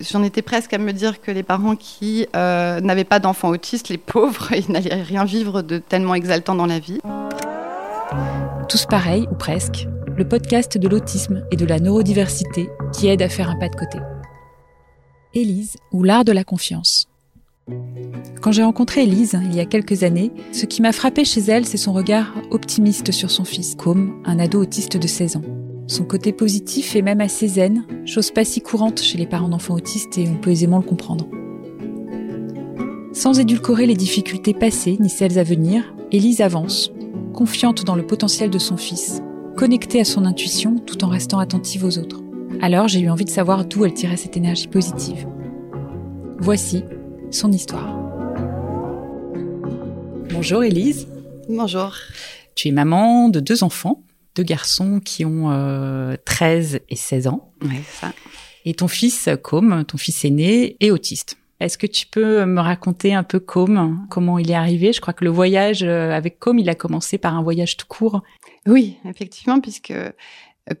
j'en étais presque à me dire que les parents qui euh, n'avaient pas d'enfants autistes, les pauvres, ils n'allaient rien vivre de tellement exaltant dans la vie. Tous pareils, ou presque, le podcast de l'autisme et de la neurodiversité qui aide à faire un pas de côté. Élise, ou l'art de la confiance. Quand j'ai rencontré Élise, il y a quelques années, ce qui m'a frappé chez elle, c'est son regard optimiste sur son fils, comme un ado autiste de 16 ans. Son côté positif est même assez zen, chose pas si courante chez les parents d'enfants autistes et on peut aisément le comprendre. Sans édulcorer les difficultés passées ni celles à venir, Élise avance, confiante dans le potentiel de son fils, connectée à son intuition tout en restant attentive aux autres. Alors j'ai eu envie de savoir d'où elle tirait cette énergie positive. Voici son histoire. Bonjour Élise. Bonjour. Tu es maman de deux enfants, deux garçons qui ont 13 euh, et 16 ans. Ouais, ça. Et ton fils, Com, ton fils aîné, est autiste. Est-ce que tu peux me raconter un peu Com, comment il est arrivé? Je crois que le voyage euh, avec Com, il a commencé par un voyage tout court. Oui, effectivement, puisque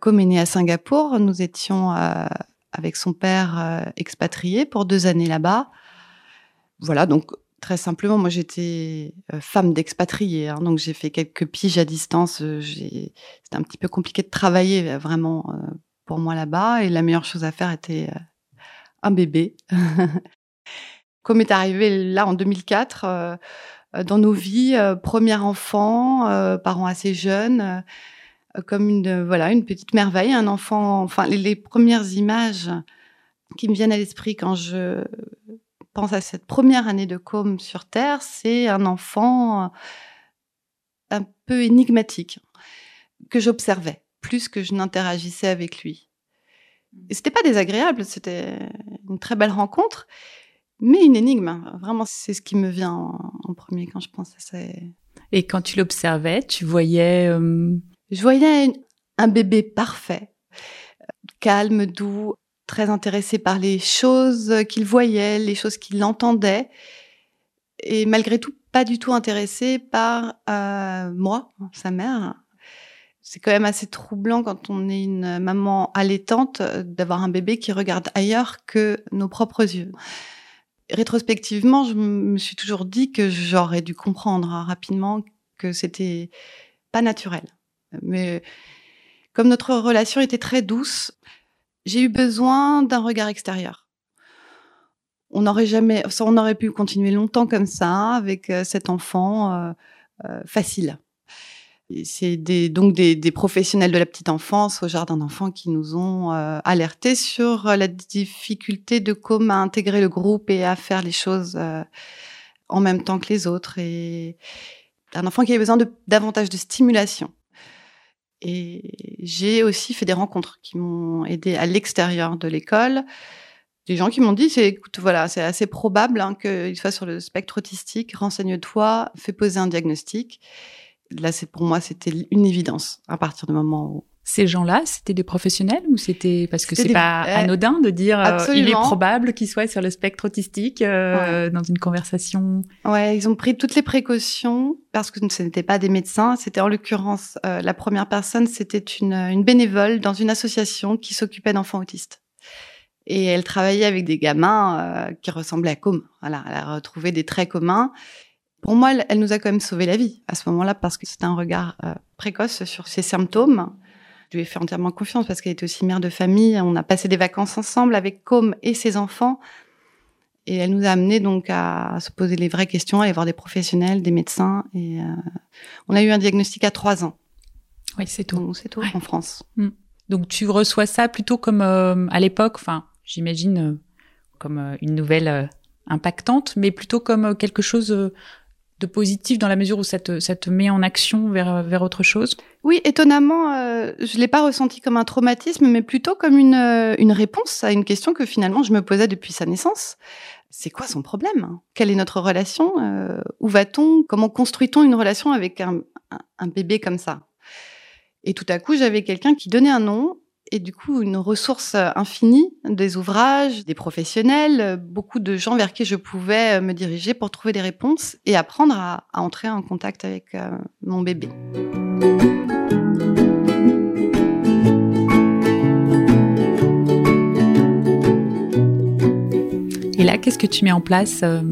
Com est né à Singapour. Nous étions euh, avec son père expatriés pour deux années là-bas. Voilà, donc très simplement, moi j'étais euh, femme d'expatrié, hein, donc j'ai fait quelques piges à distance. Euh, C'était un petit peu compliqué de travailler euh, vraiment pour moi là-bas, et la meilleure chose à faire était un bébé. Comme est arrivé là en 2004 dans nos vies, premier enfant, parents assez jeunes, comme une voilà une petite merveille, un enfant. Enfin, les premières images qui me viennent à l'esprit quand je pense à cette première année de com sur Terre, c'est un enfant euh, un peu énigmatique que j'observais plus que je n'interagissais avec lui. C'était pas désagréable, c'était une très belle rencontre, mais une énigme. Vraiment, c'est ce qui me vient en, premier quand je pense à ça. Et quand tu l'observais, tu voyais euh, Je voyais un bébé parfait, calme, doux, très intéressé par les choses qu'il voyait, les choses qu'il entendait, et malgré tout pas du tout intéressé par euh, moi, sa mère. C'est quand même assez troublant quand on est une maman allaitante d'avoir un bébé qui regarde ailleurs que nos propres yeux. Rétrospectivement, je me suis toujours dit que j'aurais dû comprendre hein, rapidement que c'était pas naturel. Mais comme notre relation était très douce, j'ai eu besoin d'un regard extérieur. On n'aurait jamais, on aurait pu continuer longtemps comme ça avec euh, cet enfant euh, euh, facile. C'est donc des, professionnels de la petite enfance au jardin d'enfants qui nous ont alertés sur la difficulté de comment intégrer le groupe et à faire les choses en même temps que les autres. Et un enfant qui avait besoin de davantage de stimulation. Et j'ai aussi fait des rencontres qui m'ont aidé à l'extérieur de l'école. Des gens qui m'ont dit, c'est, écoute, voilà, c'est assez probable hein, qu'il soit sur le spectre autistique. Renseigne-toi, fais poser un diagnostic. Là, c'est pour moi, c'était une évidence à partir du moment où ces gens-là, c'était des professionnels ou c'était parce que c'est pas euh, anodin de dire euh, il est probable qu'il soit sur le spectre autistique euh, dans une conversation? Ouais, ils ont pris toutes les précautions parce que ce n'étaient pas des médecins. C'était en l'occurrence la première personne, c'était une, une bénévole dans une association qui s'occupait d'enfants autistes. Et elle travaillait avec des gamins qui ressemblaient à Com. Voilà, elle a retrouvé des traits communs. Pour moi, elle, elle, nous a quand même sauvé la vie à ce moment-là parce que c'était un regard précoce sur ses symptômes je lui ai fait entièrement confiance parce qu'elle était aussi mère de famille. On a passé des vacances ensemble avec Com et ses enfants. Et elle nous a amené donc à se poser les vraies questions, à aller voir des professionnels, des médecins. Et euh, on a eu un diagnostic à trois ans. Oui, c'est tout. C'est tout en France. Mm. Donc tu reçois ça plutôt comme euh, à l'époque, enfin, j'imagine euh, comme une nouvelle impactante, mais plutôt comme quelque chose de positif dans la mesure où ça te, ça te met en action vers, vers autre chose Oui, étonnamment, euh, je l'ai pas ressenti comme un traumatisme, mais plutôt comme une, euh, une réponse à une question que finalement je me posais depuis sa naissance. C'est quoi son problème? Quelle est notre relation? Euh, Où va-t-on? Comment construit-on une relation avec un, un bébé comme ça? Et tout à coup, j'avais quelqu'un qui donnait un nom et du coup une ressource infinie des ouvrages, des professionnels, beaucoup de gens vers qui je pouvais me diriger pour trouver des réponses et apprendre à, entrer en contact avec euh, mon bébé. Et là, qu'est-ce que tu mets en place euh,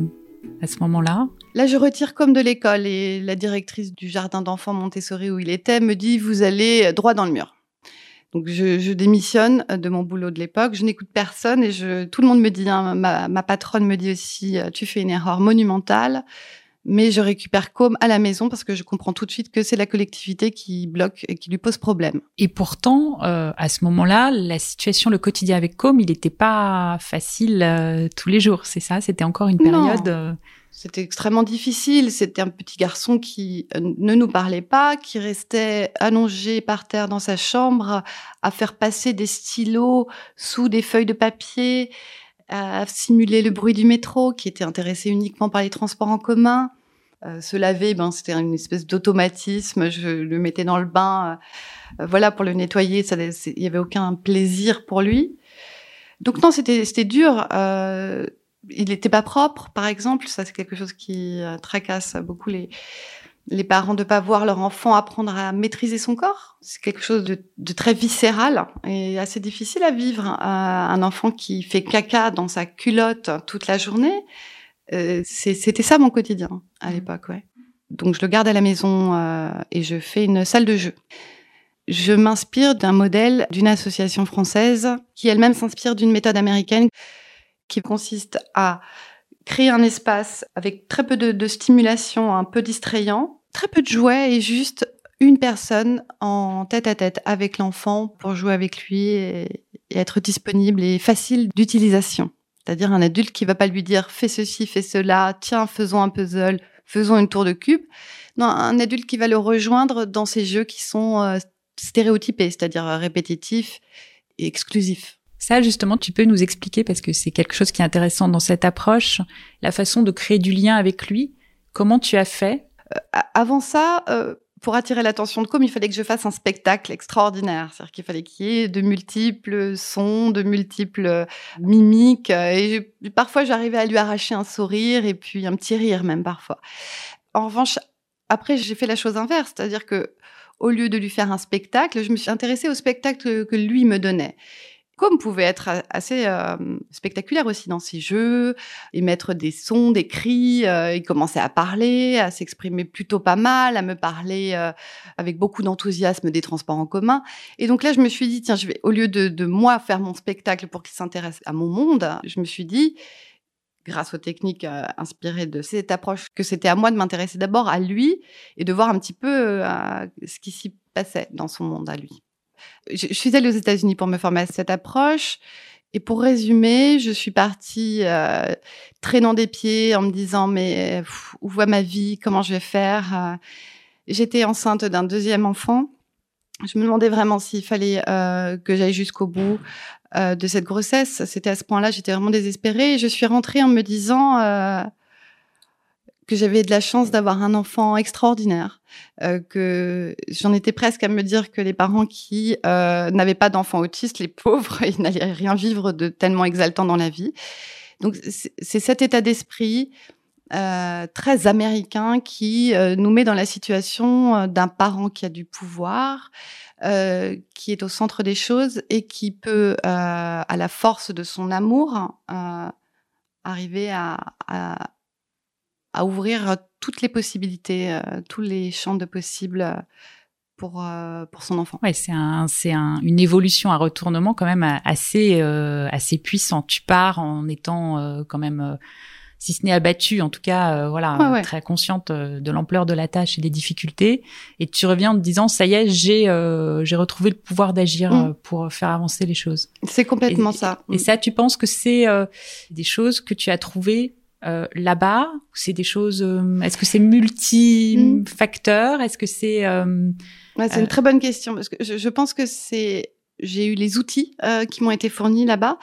à ce moment-là? Là, je retire comme de l'école et la directrice du jardin d'enfants Montessori où il était me dit vous allez droit dans le mur. Donc je, démissionne de mon boulot de l'époque, je n'écoute personne et je, tout le monde me dit, hein, ma, ma, patronne me dit aussi, tu fais une erreur monumentale, mais je récupère Com à la maison parce que je comprends tout de suite que c'est la collectivité qui bloque et qui lui pose problème. Et pourtant, euh, à ce moment-là, la situation, le quotidien avec Com, il n'était pas facile euh, tous les jours, c'est ça? C'était encore une période. Euh, c'était extrêmement difficile. C'était un petit garçon qui ne nous parlait pas, qui restait allongé par terre dans sa chambre à faire passer des stylos sous des feuilles de papier, à simuler le bruit du métro, qui était intéressé uniquement par les transports en commun. Euh, se laver, ben c'était une espèce d'automatisme. Je le mettais dans le bain, euh, voilà, pour le nettoyer. Il y avait aucun plaisir pour lui. Donc non, c'était c'était dur. Euh, il n'était pas propre, par exemple. Ça, c'est quelque chose qui euh, tracasse beaucoup les les parents de pas voir leur enfant apprendre à maîtriser son corps. C'est quelque chose de, de, très viscéral et assez difficile à vivre. un enfant qui fait caca dans sa culotte toute la journée, euh, c'était ça mon quotidien à mmh. l'époque, ouais. Donc je le garde à la maison euh, et je fais une salle de jeu. Je m'inspire d'un modèle d'une association française qui elle-même s'inspire d'une méthode américaine qui consiste à créer un espace avec très peu de, stimulation, un peu distrayant, très peu de jouets et juste une personne en tête à tête avec l'enfant pour jouer avec lui et être disponible et facile d'utilisation. C'est-à-dire un adulte qui va pas lui dire fais ceci, fais cela, tiens, faisons un puzzle, faisons une tour de cube. Non, un adulte qui va le rejoindre dans ces jeux qui sont euh, stéréotypés, c'est-à-dire répétitifs et exclusifs. Ça, justement, tu peux nous expliquer, parce que c'est quelque chose qui est intéressant dans cette approche, la façon de créer du lien avec lui. Comment tu as fait? Euh, Avant ça, pour attirer l'attention de Com, il fallait que je fasse un spectacle extraordinaire. C'est-à-dire qu'il fallait qu'il y ait de multiples sons, de multiples mimiques. Et parfois, j'arrivais à lui arracher un sourire et puis un petit rire même parfois. En revanche, après, j'ai fait la chose inverse. C'est-à-dire que au lieu de lui faire un spectacle, je me suis intéressée au spectacle que lui me donnait. Comme pouvait être assez euh, spectaculaire aussi dans ses jeux, émettre des sons, des cris. Euh, il commençait à parler, à s'exprimer plutôt pas mal, à me parler euh, avec beaucoup d'enthousiasme des transports en commun. Et donc là, je me suis dit, tiens, je vais, au lieu de, de moi faire mon spectacle pour qu'il s'intéresse à mon monde, je me suis dit, grâce aux techniques inspirées de cette approche, que c'était à moi de m'intéresser d'abord à lui et de voir un petit peu ce qui s'y passait dans son monde à lui je, suis allée aux États-Unis pour me former à cette approche. Et pour résumer, je suis partie euh, traînant des pieds en me disant mais où va ma vie? Comment je vais faire? Euh, J'étais enceinte d'un deuxième enfant. Je me demandais vraiment s'il fallait euh, que j'aille jusqu'au bout de cette grossesse. C'était à ce point-là, j'étais vraiment désespérée. Et je suis rentrée en me disant que j'avais de la chance d'avoir un enfant extraordinaire, euh, que j'en étais presque à me dire que les parents qui euh, n'avaient pas d'enfants autistes, les pauvres, ils n'allaient rien vivre de tellement exaltant dans la vie. Donc c'est cet état d'esprit euh, très américain qui nous met dans la situation d'un parent qui a du pouvoir, qui est au centre des choses et qui peut, à la force de son amour, arriver à, à à ouvrir toutes les possibilités, euh, tous les champs de possibles euh, pour euh, pour son enfant. Ouais, c'est un c'est un, une évolution, un retournement quand même assez assez puissant. Tu pars en étant quand même si ce n'est abattu, en tout cas, voilà, très consciente de l'ampleur de la tâche et des difficultés. Et tu reviens en te disant, ça y est, j'ai j'ai retrouvé le pouvoir d'agir mm. pour faire avancer les choses. C'est complètement ça. Et, et, ça, tu penses que c'est des choses que tu as trouvées euh, là-bas C'est des choses. Euh, est-ce que c'est multi-facteurs Est-ce que c'est euh, C'est une très bonne question parce que je, je pense que c'est. J'ai eu les outils qui m'ont été fournis là-bas,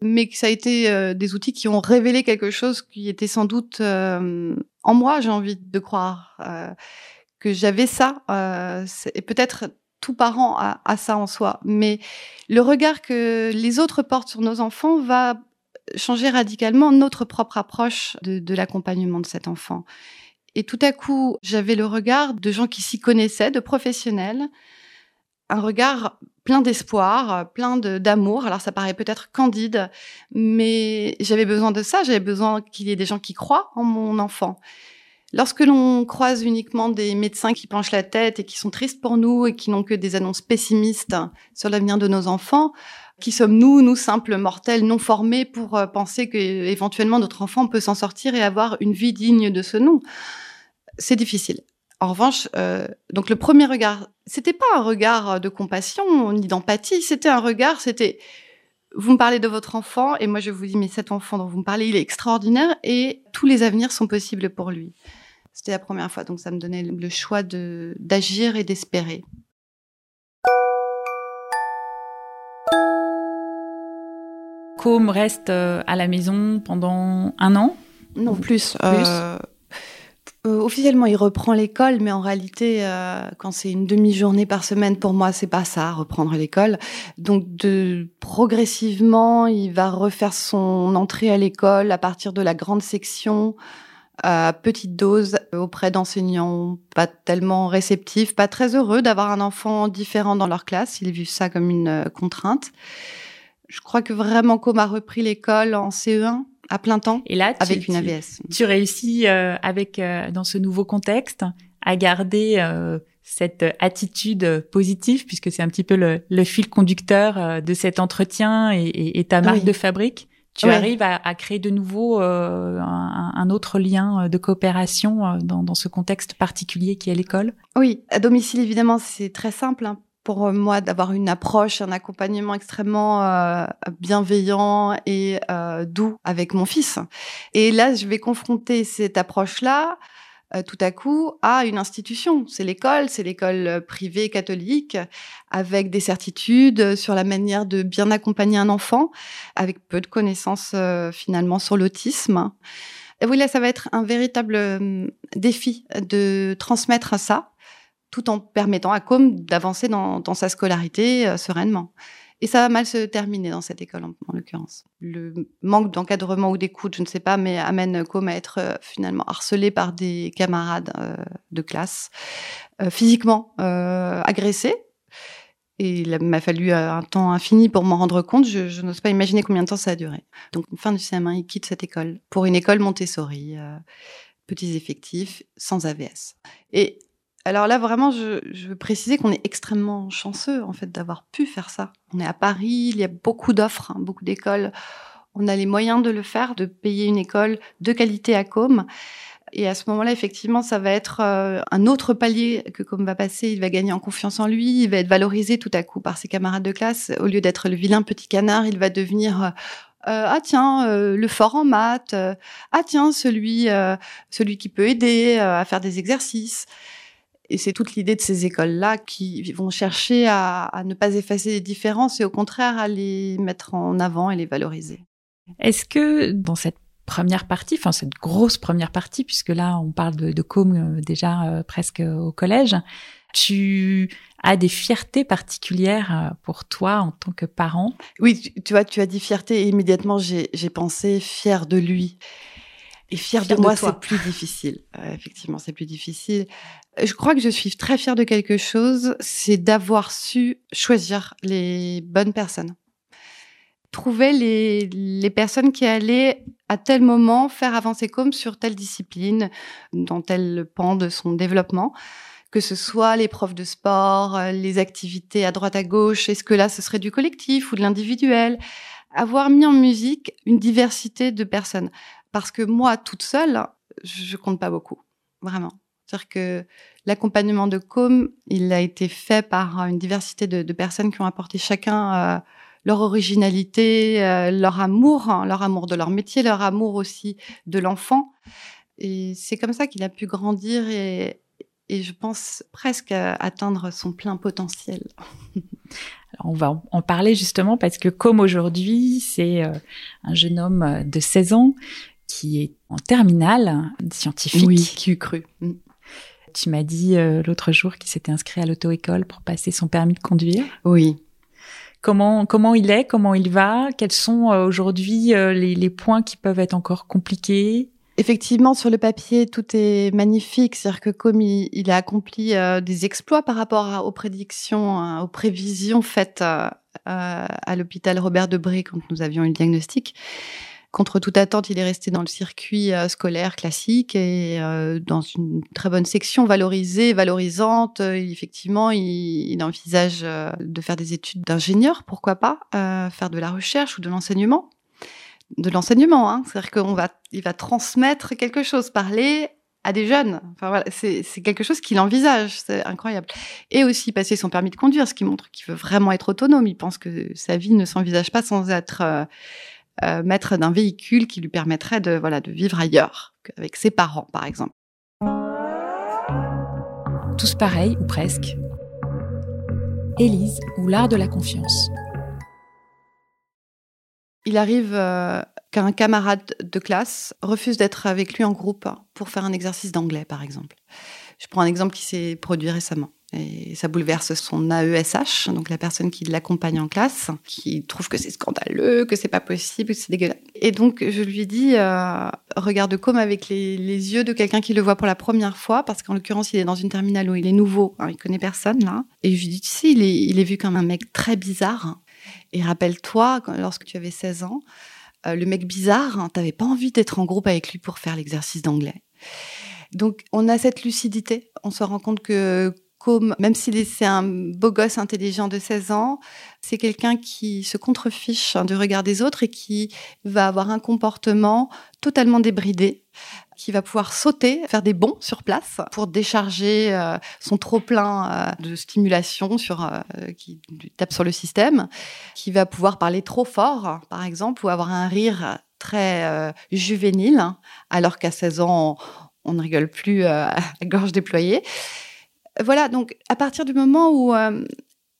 mais que ça a été des outils qui ont révélé quelque chose qui était sans doute en moi. J'ai envie de croire que j'avais ça. et peut-être tout parent a, a ça en soi, mais le regard que les autres portent sur nos enfants va changer radicalement notre propre approche de, l'accompagnement de cet enfant. Et tout à coup, j'avais le regard de gens qui s'y connaissaient, de professionnels, un regard plein d'espoir, plein d'amour. Alors ça paraît peut-être candide, mais j'avais besoin de ça. J'avais besoin qu'il y ait des gens qui croient en mon enfant. Lorsque l'on croise uniquement des médecins qui penchent la tête et qui sont tristes pour nous et qui n'ont que des annonces pessimistes sur l'avenir de nos enfants, qui sommes-nous, nous simples mortels non formés, pour euh, penser que éventuellement notre enfant peut s'en sortir et avoir une vie digne de ce nom? C'est difficile. En revanche, euh, donc le premier regard, c'était pas un regard de compassion ni d'empathie, c'était un regard, c'était vous me parlez de votre enfant et moi je vous dis mais cet enfant dont vous me parlez, il est extraordinaire et tous les avenirs sont possibles pour lui. C'était la première fois, donc ça me donnait le choix d'agir et d'espérer. Com reste euh, à la maison pendant un an? Non, plus. Euh, euh, officiellement, il reprend l'école, mais en réalité, euh, quand c'est une demi-journée par semaine, pour moi, c'est pas ça, reprendre l'école. Donc, de progressivement, il va refaire son entrée à l'école à partir de la grande section, à petite dose, auprès d'enseignants pas tellement réceptifs, pas très heureux d'avoir un enfant différent dans leur classe. Ils vivent ça comme une contrainte. Je crois que vraiment, comme a repris l'école en CE1, à plein temps et là, avec une AVS. Tu, réussis euh, avec euh, dans ce nouveau contexte à garder euh, cette attitude positive puisque c'est un petit peu le, le fil conducteur de cet entretien et, et, et ta marque de fabrique. Tu arrives à, à, créer de nouveau un, un, autre lien de coopération dans, dans ce contexte particulier qui est l'école? Oui, à domicile évidemment c'est très simple. Hein pour euh, moi d'avoir une approche, un accompagnement extrêmement euh, bienveillant et euh, doux avec mon fils. Et là, je vais confronter cette approche-là tout à coup à une institution. C'est l'école, c'est l'école privée catholique, avec des certitudes sur la manière de bien accompagner un enfant, avec peu de connaissances finalement sur l'autisme. Oui, là, ça va être un véritable défi de transmettre ça tout en permettant à Com d'avancer dans, sa scolarité euh, sereinement. Et ça va mal se terminer dans cette école, en, l'occurrence. Le manque d'encadrement ou d'écoute, je ne sais pas, mais amène Com à être euh, finalement harcelé par des camarades euh, de classe, physiquement agressé. Et il m'a fallu un temps infini pour m'en rendre compte. Je, je n'ose pas imaginer combien de temps ça a duré. Donc, fin du CM1, il quitte cette école pour une école Montessori, petits effectifs, sans AVS. Et alors là, vraiment, je, je veux préciser qu'on est extrêmement chanceux, en fait, d'avoir pu faire ça. On est à Paris, il y a beaucoup d'offres, hein, beaucoup d'écoles. On a les moyens de le faire, de payer une école de qualité à Com. Et à ce moment-là, effectivement, ça va être euh, un autre palier que Com va passer. Il va gagner en confiance en lui, il va être valorisé tout à coup par ses camarades de classe. Au lieu d'être le vilain petit canard, il va devenir... Euh, euh ah tiens, le fort en maths. ah tiens, celui, celui qui peut aider à faire des exercices. Et c'est toute l'idée de ces écoles-là qui vont chercher à, ne pas effacer les différences et au contraire à les mettre en avant et les valoriser. Est-ce que dans cette première partie, enfin cette grosse première partie, puisque là on parle de, de com euh, déjà euh, presque au collège, tu as des fiertés particulières euh, pour toi en tant que parent? Oui, tu, vois, tu as dit fierté et immédiatement j'ai pensé fier de lui. Et fier, de, moi, c'est plus difficile. effectivement, c'est plus difficile. Je crois que je suis très fière de quelque chose, c'est d'avoir su choisir les bonnes personnes. Trouver les, les personnes qui allaient à tel moment faire avancer comme sur telle discipline, dans tel pan de son développement, que ce soit les profs de sport, les activités à droite à gauche, est-ce que là ce serait du collectif ou de l'individuel? Avoir mis en musique une diversité de personnes. Parce que moi, toute seule, je compte pas beaucoup. Vraiment. C'est-à-dire que l'accompagnement de Com, il a été fait par une diversité de, de personnes qui ont apporté chacun euh, leur originalité, euh, leur amour, hein, leur amour de leur métier, leur amour aussi de l'enfant. Et c'est comme ça qu'il a pu grandir et, et je pense presque atteindre son plein potentiel. Alors on va en parler justement parce que comme aujourd'hui, c'est euh, un jeune homme de 16 ans qui est en terminale scientifique. Oui, qui eût cru. Tu m'as dit euh, l'autre jour qu'il s'était inscrit à l'auto-école pour passer son permis de conduire. Oui. Comment comment il est Comment il va Quels sont euh, aujourd'hui euh, les, les, points qui peuvent être encore compliqués? Effectivement, sur le papier, tout est magnifique. C'est-à-dire que comme il, a accompli des exploits par rapport aux prédictions, euh, aux prévisions faites à l'hôpital Robert Debré quand nous avions eu le diagnostic, contre toute attente, il est resté dans le circuit scolaire classique et dans une très bonne section valorisée, valorisante. effectivement, il, envisage de faire des études d'ingénieur, pourquoi pas, faire de la recherche ou de l'enseignement de l'enseignement. Hein. C'est-à-dire qu'on va, il va transmettre quelque chose, parler à des jeunes. Enfin voilà, c'est quelque chose qu'il envisage, c'est incroyable. Et aussi passer son permis de conduire, ce qui montre qu'il veut vraiment être autonome. Il pense que sa vie ne s'envisage pas sans être euh, euh, maître d'un véhicule qui lui permettrait de voilà de vivre ailleurs, avec ses parents par exemple. Tous pareils ou presque. Élise ou l'art de la confiance. Il arrive euh, qu'un camarade de classe refuse d'être avec lui en groupe pour faire un exercice d'anglais, par exemple. Je prends un exemple qui s'est produit récemment. Et ça bouleverse son AESH, donc la personne qui l'accompagne en classe, qui trouve que c'est scandaleux, que c'est pas possible, que c'est dégueulasse. Et donc je lui dis, euh, regarde comme avec les, yeux de quelqu'un qui le voit pour la première fois, parce qu'en l'occurrence il est dans une terminale où il est nouveau, hein, il connaît personne là. Et je lui dis, tu sais, il est, vu comme un mec très bizarre. Et rappelle-toi, lorsque tu avais 16 ans, euh, le mec bizarre, hein, t'avais pas envie d'être en groupe avec lui pour faire l'exercice d'anglais. Donc, on a cette lucidité. On se rend compte que même s'il c'est un beau gosse intelligent de 16 ans, c'est quelqu'un qui se contrefiche hein, du regard des autres et qui va avoir un comportement totalement débridé, qui va pouvoir sauter, faire des bonds sur place pour décharger euh, son trop plein euh, de stimulation sur euh, qui tape sur le système, qui va pouvoir parler trop fort, par exemple, ou avoir un rire très juvénile, alors qu'à 16 ans on, ne rigole plus à gorge déployée. Voilà, donc à partir du moment où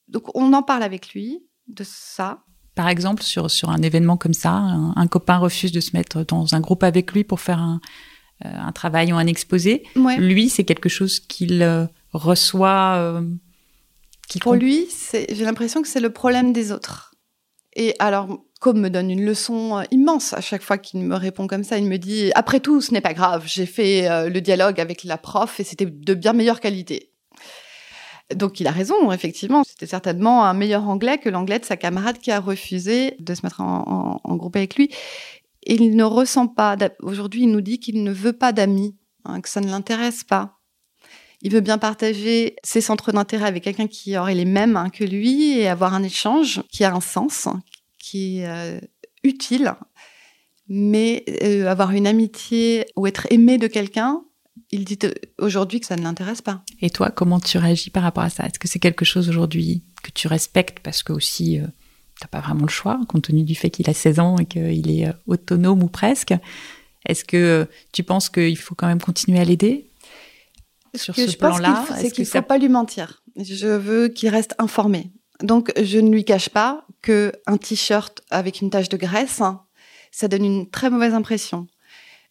donc on en parle avec lui de ça, par exemple, sur, sur un événement comme ça, un, copain refuse de se mettre dans un groupe avec lui pour faire un, euh, un travail ou un exposé. Lui, c'est quelque chose qu'il euh, reçoit. Euh, pour lui, j'ai l'impression que c'est le problème des autres. Et alors, comme me donne une leçon immense à chaque fois qu'il me répond comme ça, il me dit après tout, ce n'est pas grave. J'ai fait le dialogue avec la prof et c'était de bien meilleure qualité. Donc il a raison, effectivement. C'était certainement un meilleur anglais que l'anglais de sa camarade qui a refusé de se mettre en, groupe avec lui. Il ne ressent pas, aujourd'hui il nous dit qu'il ne veut pas d'amis, hein, que ça ne l'intéresse pas. Il veut bien partager ses centres d'intérêt avec quelqu'un qui aurait les mêmes hein, que lui et avoir un échange qui a un sens, qui est euh, utile. Mais euh, avoir une amitié ou être aimé de quelqu'un, il dit aujourd'hui que ça ne l'intéresse pas. Et toi, comment tu réagis par rapport à ça? Est-ce que c'est quelque chose aujourd'hui que tu respectes parce que aussi tu euh, t'as pas vraiment le choix, compte tenu du fait qu'il a 16 ans et qu'il est euh, autonome ou presque? Est-ce que euh, tu penses qu'il faut quand même continuer à l'aider? Sur ce, plan-là C'est qu'il ne faut pas lui mentir. Je veux qu'il reste informé. Donc, je ne lui cache pas que un t-shirt avec une tache de graisse, hein, ça donne une très mauvaise impression.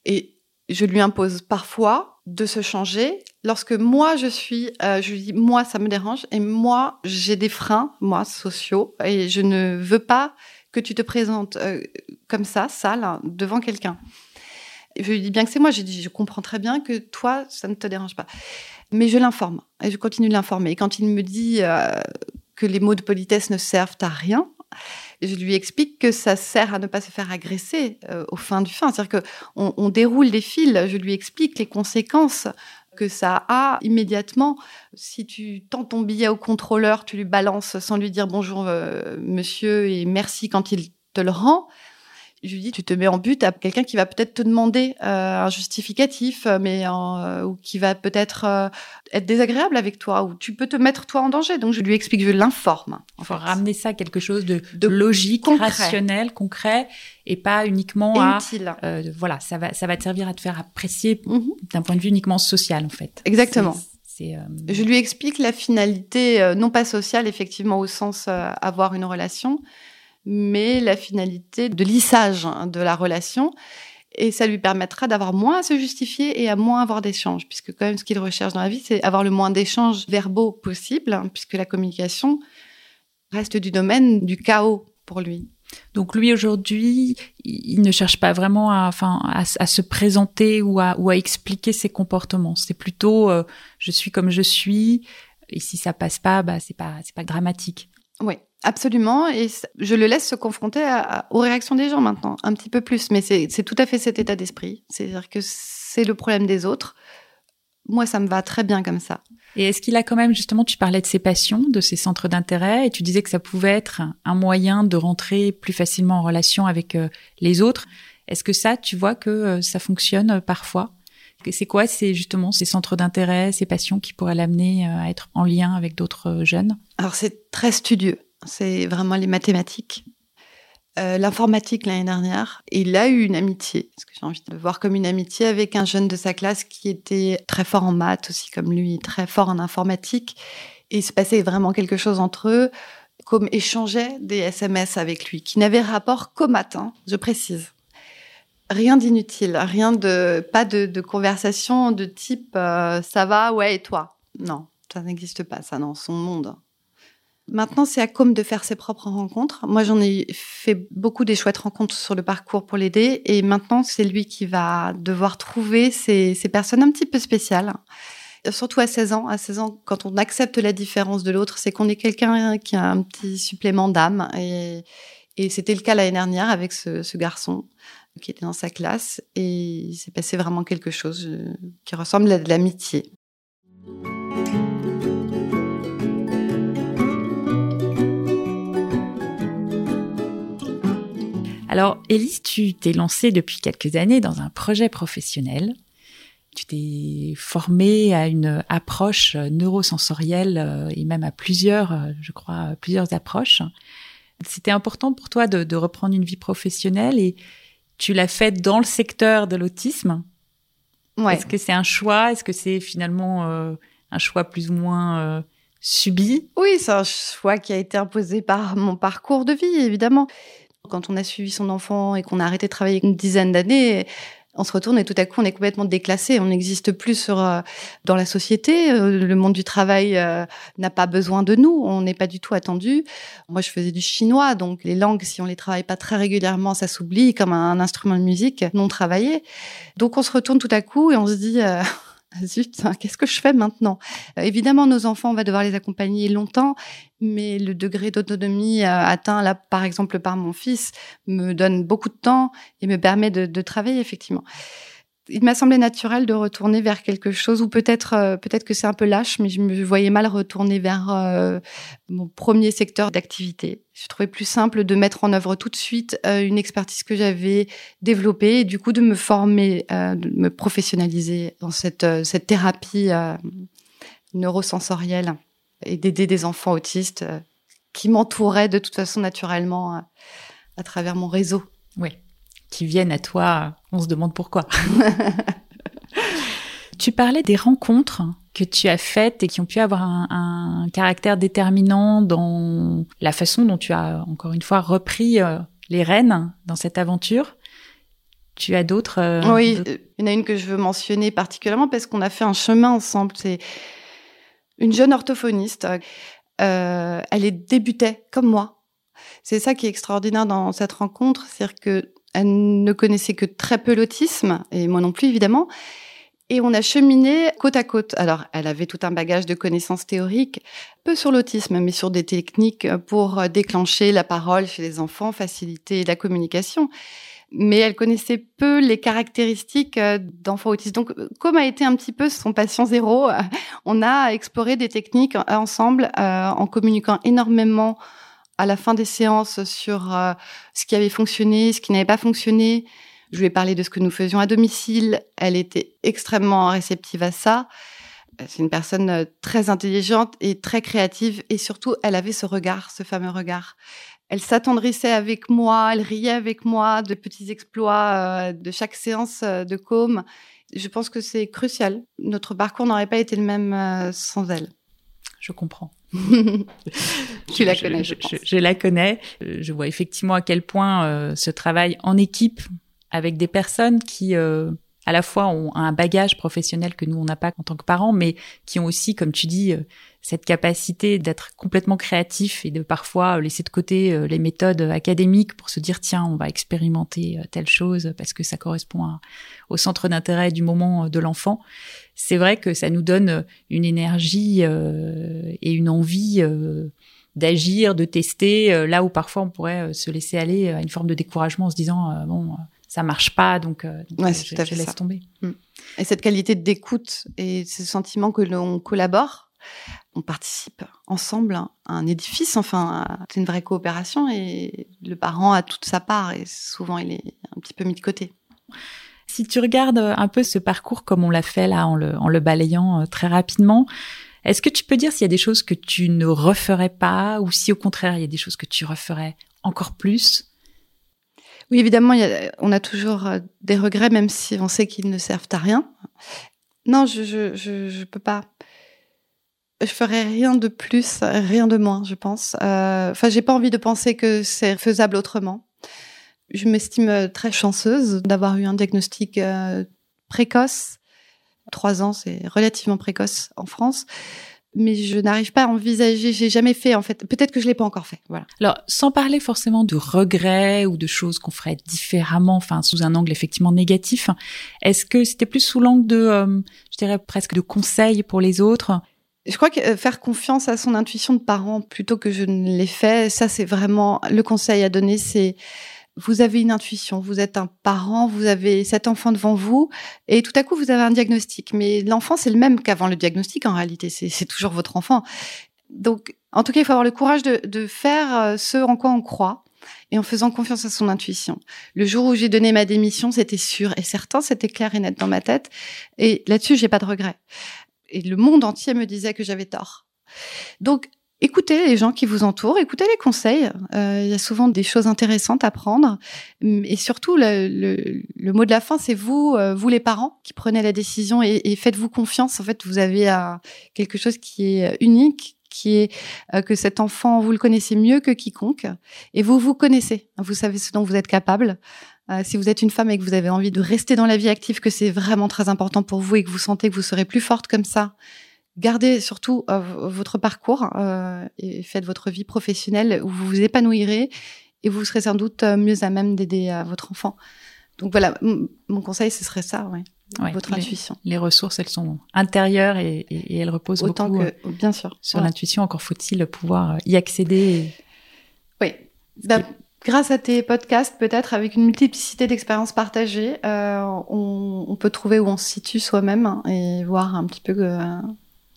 Et je lui impose parfois de se changer. Lorsque moi je suis, euh, je lui dis moi ça me dérange et moi j'ai des freins, moi sociaux et je ne veux pas que tu te présentes euh, comme ça, sale, hein, devant quelqu'un. Je lui dis bien que c'est moi. J'ai dit je comprends très bien que toi ça ne te dérange pas, mais je l'informe et je continue de l'informer. Et quand il me dit euh, que les mots de politesse ne servent à rien, je lui explique que ça sert à ne pas se faire agresser euh, au fin du fin. C'est-à-dire qu'on on déroule des fils, je lui explique les conséquences que ça a immédiatement. Si tu tends ton billet au contrôleur, tu lui balances sans lui dire bonjour euh, monsieur et merci quand il te le rend, je lui dis, tu te mets en but à quelqu'un qui va peut-être te demander euh, un justificatif, euh, mais euh, ou qui va peut-être euh, être désagréable avec toi, ou tu peux te mettre toi en danger. Donc je lui explique, je l'informe. Il faut ramener ça à quelque chose de, de logique, rationnel, concret, et pas uniquement à utile. voilà, ça va, ça va te servir à te faire apprécier mhm. d'un point de vue uniquement social en fait. Exactement. Je lui explique la finalité, non pas sociale, effectivement, au sens avoir une relation, mais la finalité de lissage hein, de la relation. Et ça lui permettra d'avoir moins à se justifier et à moins avoir d'échanges, puisque quand même ce qu'il recherche dans la vie, c'est avoir le moins d'échanges verbaux possible, hein, puisque la communication reste du domaine du chaos pour lui. Donc lui aujourd'hui, il ne cherche pas vraiment à, enfin, à, se présenter ou à, ou à expliquer ses comportements. C'est plutôt euh, je suis comme je suis et si ça passe pas, bah c'est pas c'est pas dramatique. Oui, absolument. Et je le laisse se confronter aux réactions des gens maintenant, un petit peu plus. Mais c'est tout à fait cet état d'esprit. C'est-à-dire que c'est le problème des autres. Moi, ça me va très bien comme ça. Et est-ce qu'il a quand même, justement, tu parlais de ses passions, de ses centres d'intérêt, et tu disais que ça pouvait être un moyen de rentrer plus facilement en relation avec euh, les autres. Est-ce que ça, tu vois que euh, ça fonctionne euh, parfois? C'est quoi, c'est justement ces centres d'intérêt, ces passions qui pourraient l'amener à être en lien avec d'autres jeunes? Alors c'est très studieux. C'est vraiment les mathématiques. Euh, l'informatique l'année dernière. Il a eu une amitié, parce que j'ai envie de voir comme une amitié avec un jeune de sa classe qui était très fort en maths aussi, comme lui, très fort en informatique. Et il se passait vraiment quelque chose entre eux, comme échangeait des SMS avec lui, qui n'avaient rapport qu'au matin, je précise. Rien d'inutile, rien de, pas de, conversation de type euh, ça va, ouais, et toi? Non, ça n'existe pas, ça, dans son monde. Maintenant, c'est à Com de faire ses propres rencontres. Moi, j'en ai fait beaucoup des chouettes rencontres sur le parcours pour l'aider. Et maintenant, c'est lui qui va devoir trouver ces, personnes un petit peu spéciales. Surtout à 16 ans. À 16 ans, quand on accepte la différence de l'autre, c'est qu'on est quelqu'un qui a un petit supplément d'âme. Et, c'était le cas l'année dernière avec ce, ce, garçon qui était dans sa classe. Et il s'est passé vraiment quelque chose euh, qui ressemble à de l'amitié. Alors, Élise, tu t'es lancée depuis quelques années dans un projet professionnel. Tu t'es formée à une approche neurosensorielle euh, et même à plusieurs, euh, je crois, plusieurs approches. C'était important pour toi de, reprendre une vie professionnelle et tu l'as fait dans le secteur de l'autisme. Ouais. Est-ce que c'est un choix? Est-ce que c'est finalement euh, un choix plus ou moins subi? Oui, c'est un choix qui a été imposé par mon parcours de vie, évidemment. Quand on a suivi son enfant et qu'on a arrêté de travailler une dizaine d'années, on se retourne et tout à coup on est complètement déclassé, on n'existe plus sur euh, dans la société, euh, le monde du travail euh, n'a pas besoin de nous, on n'est pas du tout attendu. Moi je faisais du chinois donc les langues si on les travaille pas très régulièrement, ça s'oublie comme un, instrument de musique non travaillé. Donc on se retourne tout à coup et on se dit ah, zut, hein, qu'est-ce que je fais maintenant? Euh, Évidemment, nos enfants, on va devoir les accompagner longtemps, mais le degré d'autonomie euh, atteint là, par exemple, par mon fils, me donne beaucoup de temps et me permet de travailler effectivement il m'a semblé naturel de retourner vers quelque chose, ou peut-être euh, peut-être que c'est un peu lâche, mais je me voyais mal retourner vers euh, mon premier secteur d'activité. Je trouvais plus simple de mettre en œuvre tout de suite euh, une expertise que j'avais développée, et du coup de me former, de me professionnaliser dans cette, cette thérapie neurosensorielle et d'aider des enfants autistes qui m'entouraient de toute façon naturellement à travers mon réseau. Oui qui viennent à toi, on se demande pourquoi. tu parlais des rencontres que tu as faites et qui ont pu avoir un, caractère déterminant dans la façon dont tu as, encore une fois, repris euh, les rênes dans cette aventure. Tu as d'autres euh, Oui, il y en a une que je veux mentionner particulièrement parce qu'on a fait un chemin ensemble. C'est une jeune orthophoniste. Euh, elle est débutait comme moi. C'est ça qui est extraordinaire dans cette rencontre, c'est-à-dire que elle ne connaissait que très peu l'autisme, et moi non plus évidemment. Et on a cheminé côte à côte. Alors, elle avait tout un bagage de connaissances théoriques, peu sur l'autisme, mais sur des techniques pour déclencher la parole chez les enfants, faciliter la communication. Mais elle connaissait peu les caractéristiques d'enfants autistes. Donc, comme a été un petit peu son patient zéro, on a exploré des techniques ensemble euh, en communiquant énormément à la fin des séances sur euh, ce qui avait fonctionné, ce qui n'avait pas fonctionné. Je lui ai parlé de ce que nous faisions à domicile. Elle était extrêmement réceptive à ça. C'est une personne euh, très intelligente et très créative et surtout, elle avait ce regard, ce fameux regard. Elle s'attendrissait avec moi, elle riait avec moi de petits exploits euh, de chaque séance de com. Je pense que c'est crucial. Notre parcours n'aurait pas été le même sans elle. Je comprends. tu la connais, je, je, la connais. Euh, je vois effectivement à quel point euh, ce travail en équipe avec des personnes qui euh, à la fois ont un bagage professionnel que nous on n'a pas en tant que parents, mais qui ont aussi, comme tu dis, euh, cette capacité d'être complètement créatif et de parfois laisser de côté euh, les méthodes académiques pour se dire tiens on va expérimenter euh, telle chose parce que ça correspond au centre d'intérêt du moment de l'enfant. C'est vrai que ça nous donne une énergie et une envie d'agir, de tester, là où parfois on pourrait se laisser aller à une forme de découragement en se disant bon ça marche pas, donc, euh, donc ouais, je, je laisse tomber. Mm. Et cette qualité d'écoute et ce sentiment que l'on collabore, on participe ensemble à un édifice, enfin, c'est une vraie coopération et le parent a toute sa part et souvent il est un petit peu mis de côté. Si tu regardes un peu ce parcours comme on l'a fait là en le, en le balayant euh, très rapidement, est-ce que tu peux dire s'il y a des choses que tu ne referais pas ou si au contraire il y a des choses que tu referais encore plus oui, évidemment, on a toujours euh, des regrets, même si on sait qu'ils ne servent à rien. Non, je je, je, je peux pas. Je ferai rien de plus, rien de moins, je pense. Euh, enfin, j'ai pas envie de penser que c'est faisable autrement. Je m'estime très chanceuse d'avoir eu un diagnostic euh, précoce. Trois ans, c'est relativement précoce en France mais je n'arrive pas à envisager, j'ai jamais fait en fait. Peut-être que je l'ai pas encore fait. Voilà. Alors, sans parler forcément de regrets ou de choses qu'on ferait différemment, enfin sous un angle effectivement négatif, est-ce que c'était plus sous l'angle de, euh, je dirais presque de conseils pour les autres? Je crois que euh, faire confiance à son intuition de parent plutôt que je ne l'ai fait, ça c'est vraiment le conseil à donner, c'est vous avez une intuition, vous êtes un parent, vous avez cet enfant devant vous, et tout à coup vous avez un diagnostic. Mais l'enfant c'est le même qu'avant le diagnostic en réalité, c'est toujours votre enfant. Donc, en tout cas, il faut avoir le courage de, faire euh, ce en quoi on croit et en faisant confiance à son intuition. Le jour où j'ai donné ma démission, c'était sûr et certain, c'était clair et net dans ma tête. Et là-dessus, j'ai pas de regret. Et le monde entier me disait que j'avais tort. Donc, écoutez les gens qui vous entourent, écoutez les conseils. Euh, il y a souvent des choses intéressantes à prendre. Et surtout, le, le, le mot de la fin, c'est vous, euh, vous les parents, qui prenez la décision et, et faites-vous confiance. En fait, vous avez euh, quelque chose qui est unique, qui est euh, que cet enfant, vous le connaissez mieux que quiconque, et vous vous connaissez. Vous savez ce dont vous êtes capable. Euh, si vous êtes une femme et que vous avez envie de rester dans la vie active, que c'est vraiment très important pour vous et que vous sentez que vous serez plus forte comme ça, gardez surtout euh, votre parcours euh, et faites votre vie professionnelle où vous vous épanouirez et vous serez sans doute euh, mieux à même d'aider votre enfant. Donc voilà, mon conseil, ce serait ça, ouais. votre intuition. Les ressources, elles sont intérieures et, et, elles reposent Autant beaucoup que, bien sûr, sur l'intuition. Encore faut-il pouvoir y accéder. Oui. Bah, grâce à tes podcasts, peut-être avec une multiplicité d'expériences partagées, euh, on, on, peut trouver où on se situe soi-même et voir un petit peu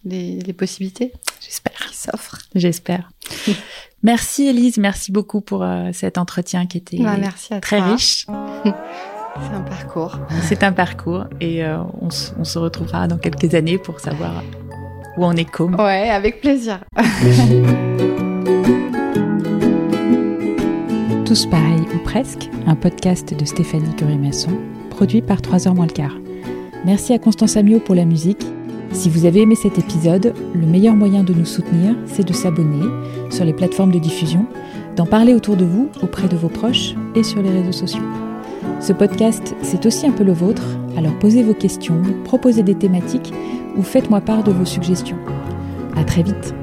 les, les possibilités, j'espère, qui s'offrent. J'espère. merci Elise, merci beaucoup pour euh, cet entretien qui était bah, merci à très toi. riche. C'est un parcours. C'est un parcours et euh, on, on, se retrouvera dans quelques années pour savoir où on est comme. Ouais, avec plaisir. Tous pareils ou presque, un podcast de Stéphanie Curie-Masson, produit par 3h moins le quart. Merci à Constance Amiot pour la musique si vous avez aimé cet épisode, le meilleur moyen de nous soutenir, c'est de s'abonner sur les plateformes de diffusion, d'en parler autour de vous, auprès de vos proches et sur les réseaux sociaux. Ce podcast, c'est aussi un peu le vôtre, alors posez vos questions, proposez des thématiques ou faites-moi part de vos suggestions. À très vite!